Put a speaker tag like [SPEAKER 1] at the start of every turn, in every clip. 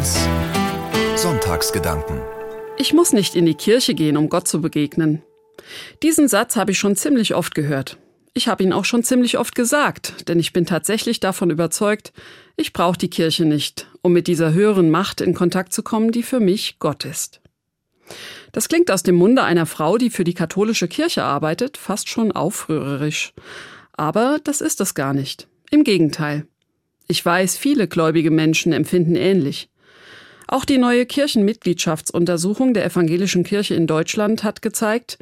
[SPEAKER 1] 1 Sonntagsgedanken
[SPEAKER 2] Ich muss nicht in die Kirche gehen, um Gott zu begegnen. Diesen Satz habe ich schon ziemlich oft gehört. Ich habe ihn auch schon ziemlich oft gesagt, denn ich bin tatsächlich davon überzeugt, ich brauche die Kirche nicht, um mit dieser höheren Macht in Kontakt zu kommen, die für mich Gott ist. Das klingt aus dem Munde einer Frau, die für die katholische Kirche arbeitet, fast schon aufrührerisch. Aber das ist es gar nicht. Im Gegenteil. Ich weiß, viele gläubige Menschen empfinden ähnlich. Auch die neue Kirchenmitgliedschaftsuntersuchung der evangelischen Kirche in Deutschland hat gezeigt,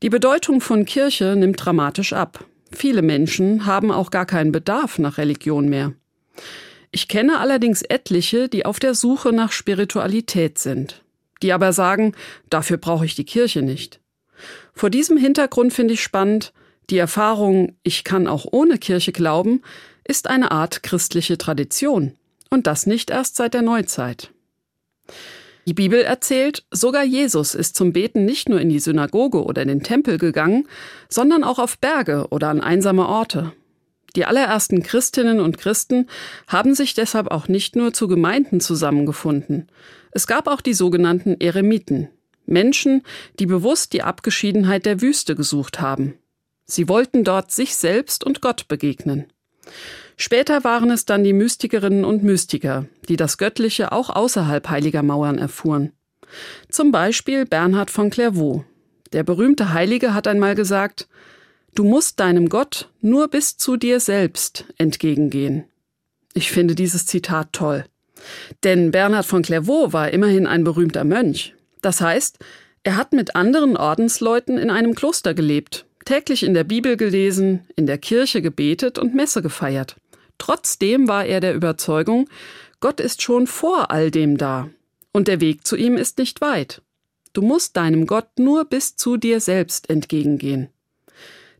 [SPEAKER 2] die Bedeutung von Kirche nimmt dramatisch ab. Viele Menschen haben auch gar keinen Bedarf nach Religion mehr. Ich kenne allerdings etliche, die auf der Suche nach Spiritualität sind, die aber sagen, dafür brauche ich die Kirche nicht. Vor diesem Hintergrund finde ich spannend, die Erfahrung, ich kann auch ohne Kirche glauben, ist eine Art christliche Tradition. Und das nicht erst seit der Neuzeit. Die Bibel erzählt, sogar Jesus ist zum Beten nicht nur in die Synagoge oder in den Tempel gegangen, sondern auch auf Berge oder an einsame Orte. Die allerersten Christinnen und Christen haben sich deshalb auch nicht nur zu Gemeinden zusammengefunden. Es gab auch die sogenannten Eremiten, Menschen, die bewusst die Abgeschiedenheit der Wüste gesucht haben. Sie wollten dort sich selbst und Gott begegnen. Später waren es dann die Mystikerinnen und Mystiker, die das Göttliche auch außerhalb heiliger Mauern erfuhren. Zum Beispiel Bernhard von Clairvaux. Der berühmte Heilige hat einmal gesagt, Du musst deinem Gott nur bis zu dir selbst entgegengehen. Ich finde dieses Zitat toll. Denn Bernhard von Clairvaux war immerhin ein berühmter Mönch. Das heißt, er hat mit anderen Ordensleuten in einem Kloster gelebt täglich in der Bibel gelesen, in der Kirche gebetet und Messe gefeiert. Trotzdem war er der Überzeugung, Gott ist schon vor all dem da, und der Weg zu ihm ist nicht weit. Du musst deinem Gott nur bis zu dir selbst entgegengehen.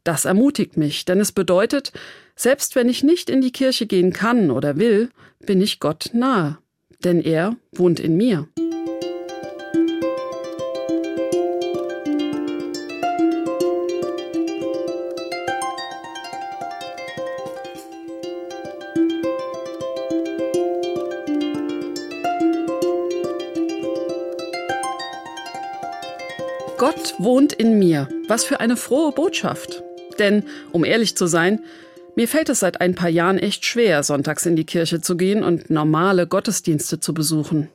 [SPEAKER 2] Das ermutigt mich, denn es bedeutet, selbst wenn ich nicht in die Kirche gehen kann oder will, bin ich Gott nahe, denn er wohnt in mir. Gott wohnt in mir. Was für eine frohe Botschaft. Denn, um ehrlich zu sein, mir fällt es seit ein paar Jahren echt schwer, sonntags in die Kirche zu gehen und normale Gottesdienste zu besuchen.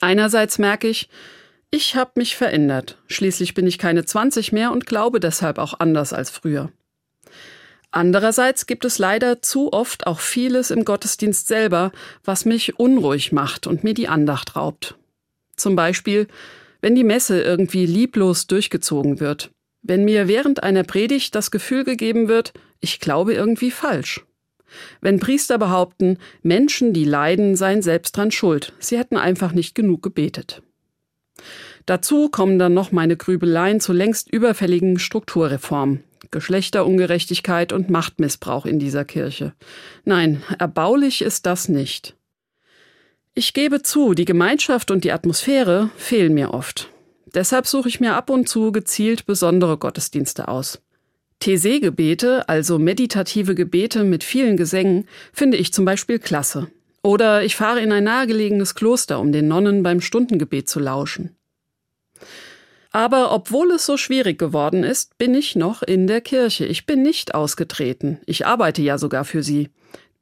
[SPEAKER 2] Einerseits merke ich, ich habe mich verändert. Schließlich bin ich keine 20 mehr und glaube deshalb auch anders als früher. Andererseits gibt es leider zu oft auch vieles im Gottesdienst selber, was mich unruhig macht und mir die Andacht raubt. Zum Beispiel wenn die Messe irgendwie lieblos durchgezogen wird, wenn mir während einer Predigt das Gefühl gegeben wird, ich glaube irgendwie falsch. Wenn Priester behaupten, Menschen, die leiden, seien selbst dran schuld, sie hätten einfach nicht genug gebetet. Dazu kommen dann noch meine Grübeleien zu längst überfälligen Strukturreformen, Geschlechterungerechtigkeit und Machtmissbrauch in dieser Kirche. Nein, erbaulich ist das nicht. Ich gebe zu, die Gemeinschaft und die Atmosphäre fehlen mir oft. Deshalb suche ich mir ab und zu gezielt besondere Gottesdienste aus. TC-Gebete, also meditative Gebete mit vielen Gesängen, finde ich zum Beispiel klasse. Oder ich fahre in ein nahegelegenes Kloster, um den Nonnen beim Stundengebet zu lauschen. Aber obwohl es so schwierig geworden ist, bin ich noch in der Kirche. Ich bin nicht ausgetreten. Ich arbeite ja sogar für sie.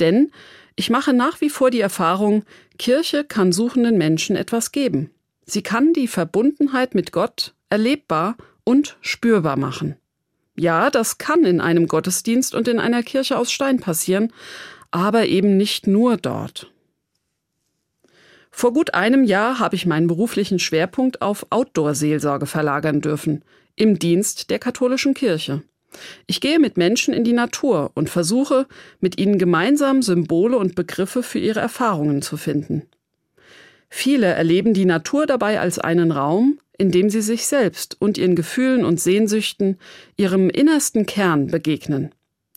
[SPEAKER 2] Denn ich mache nach wie vor die Erfahrung, Kirche kann suchenden Menschen etwas geben. Sie kann die Verbundenheit mit Gott erlebbar und spürbar machen. Ja, das kann in einem Gottesdienst und in einer Kirche aus Stein passieren, aber eben nicht nur dort. Vor gut einem Jahr habe ich meinen beruflichen Schwerpunkt auf Outdoor-Seelsorge verlagern dürfen, im Dienst der katholischen Kirche. Ich gehe mit Menschen in die Natur und versuche, mit ihnen gemeinsam Symbole und Begriffe für ihre Erfahrungen zu finden. Viele erleben die Natur dabei als einen Raum, in dem sie sich selbst und ihren Gefühlen und Sehnsüchten, ihrem innersten Kern begegnen.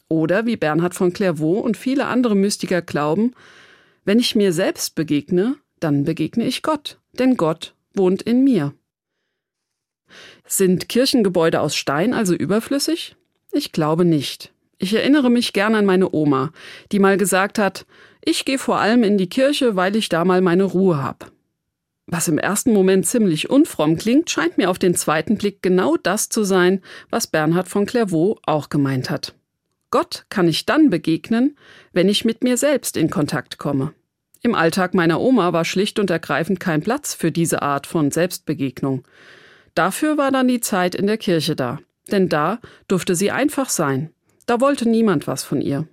[SPEAKER 2] Oder wie Bernhard von Clairvaux und viele andere Mystiker glauben, wenn ich mir selbst begegne, dann begegne ich Gott, denn Gott wohnt in mir. Sind Kirchengebäude aus Stein also überflüssig? Ich glaube nicht. Ich erinnere mich gern an meine Oma, die mal gesagt hat, ich gehe vor allem in die Kirche, weil ich da mal meine Ruhe hab. Was im ersten Moment ziemlich unfromm klingt, scheint mir auf den zweiten Blick genau das zu sein, was Bernhard von Clairvaux auch gemeint hat. Gott kann ich dann begegnen, wenn ich mit mir selbst in Kontakt komme. Im Alltag meiner Oma war schlicht und ergreifend kein Platz für diese Art von Selbstbegegnung. Dafür war dann die Zeit in der Kirche da, denn da durfte sie einfach sein. Da wollte niemand was von ihr.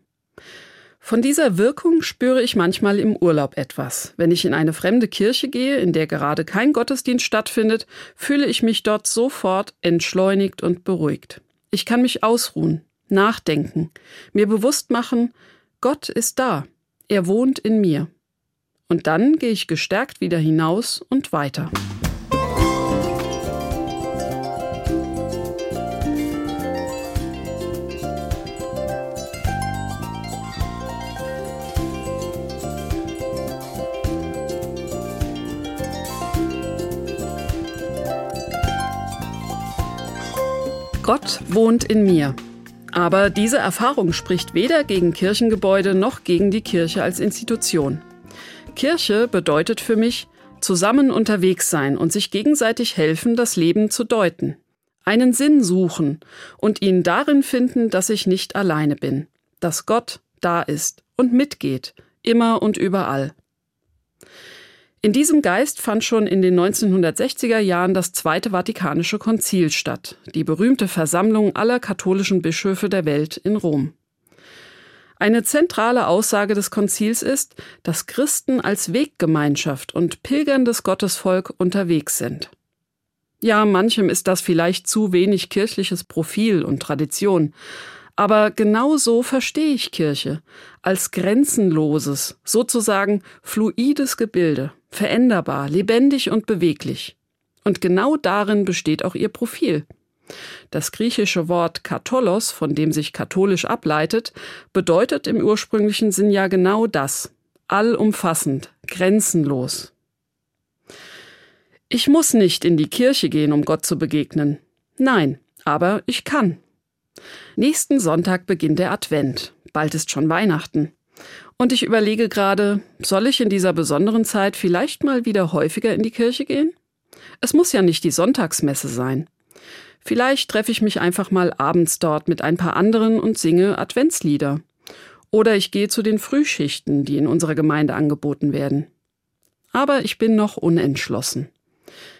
[SPEAKER 2] Von dieser Wirkung spüre ich manchmal im Urlaub etwas. Wenn ich in eine fremde Kirche gehe, in der gerade kein Gottesdienst stattfindet, fühle ich mich dort sofort entschleunigt und beruhigt. Ich kann mich ausruhen, nachdenken, mir bewusst machen, Gott ist da, er wohnt in mir. Und dann gehe ich gestärkt wieder hinaus und weiter. Gott wohnt in mir. Aber diese Erfahrung spricht weder gegen Kirchengebäude noch gegen die Kirche als Institution. Kirche bedeutet für mich, zusammen unterwegs sein und sich gegenseitig helfen, das Leben zu deuten. Einen Sinn suchen und ihn darin finden, dass ich nicht alleine bin, dass Gott da ist und mitgeht, immer und überall. In diesem Geist fand schon in den 1960er Jahren das Zweite Vatikanische Konzil statt, die berühmte Versammlung aller katholischen Bischöfe der Welt in Rom. Eine zentrale Aussage des Konzils ist, dass Christen als Weggemeinschaft und pilgerndes Gottesvolk unterwegs sind. Ja, manchem ist das vielleicht zu wenig kirchliches Profil und Tradition, aber genau so verstehe ich Kirche, als grenzenloses, sozusagen fluides Gebilde, veränderbar, lebendig und beweglich. Und genau darin besteht auch ihr Profil. Das griechische Wort Katholos, von dem sich katholisch ableitet, bedeutet im ursprünglichen Sinn ja genau das. Allumfassend, grenzenlos. Ich muss nicht in die Kirche gehen, um Gott zu begegnen. Nein, aber ich kann. Nächsten Sonntag beginnt der Advent. Bald ist schon Weihnachten. Und ich überlege gerade, soll ich in dieser besonderen Zeit vielleicht mal wieder häufiger in die Kirche gehen? Es muss ja nicht die Sonntagsmesse sein. Vielleicht treffe ich mich einfach mal abends dort mit ein paar anderen und singe Adventslieder. Oder ich gehe zu den Frühschichten, die in unserer Gemeinde angeboten werden. Aber ich bin noch unentschlossen.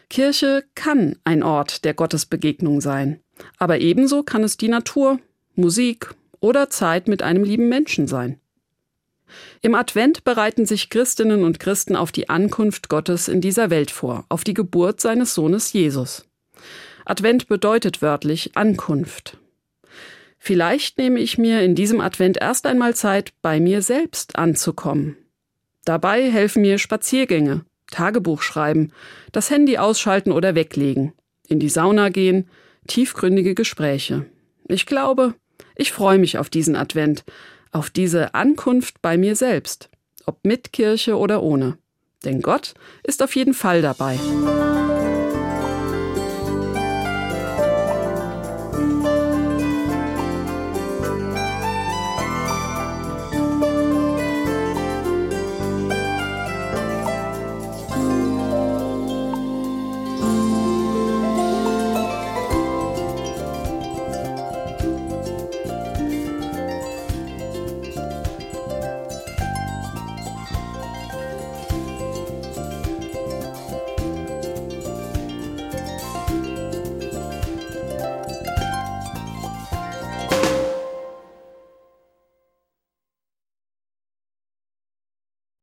[SPEAKER 2] Kirche kann ein Ort der Gottesbegegnung sein. Aber ebenso kann es die Natur, Musik oder Zeit mit einem lieben Menschen sein. Im Advent bereiten sich Christinnen und Christen auf die Ankunft Gottes in dieser Welt vor, auf die Geburt seines Sohnes Jesus. Advent bedeutet wörtlich Ankunft. Vielleicht nehme ich mir in diesem Advent erst einmal Zeit, bei mir selbst anzukommen. Dabei helfen mir Spaziergänge, Tagebuch schreiben, das Handy ausschalten oder weglegen, in die Sauna gehen, tiefgründige Gespräche. Ich glaube, ich freue mich auf diesen Advent, auf diese Ankunft bei mir selbst, ob mit Kirche oder ohne. Denn Gott ist auf jeden Fall dabei.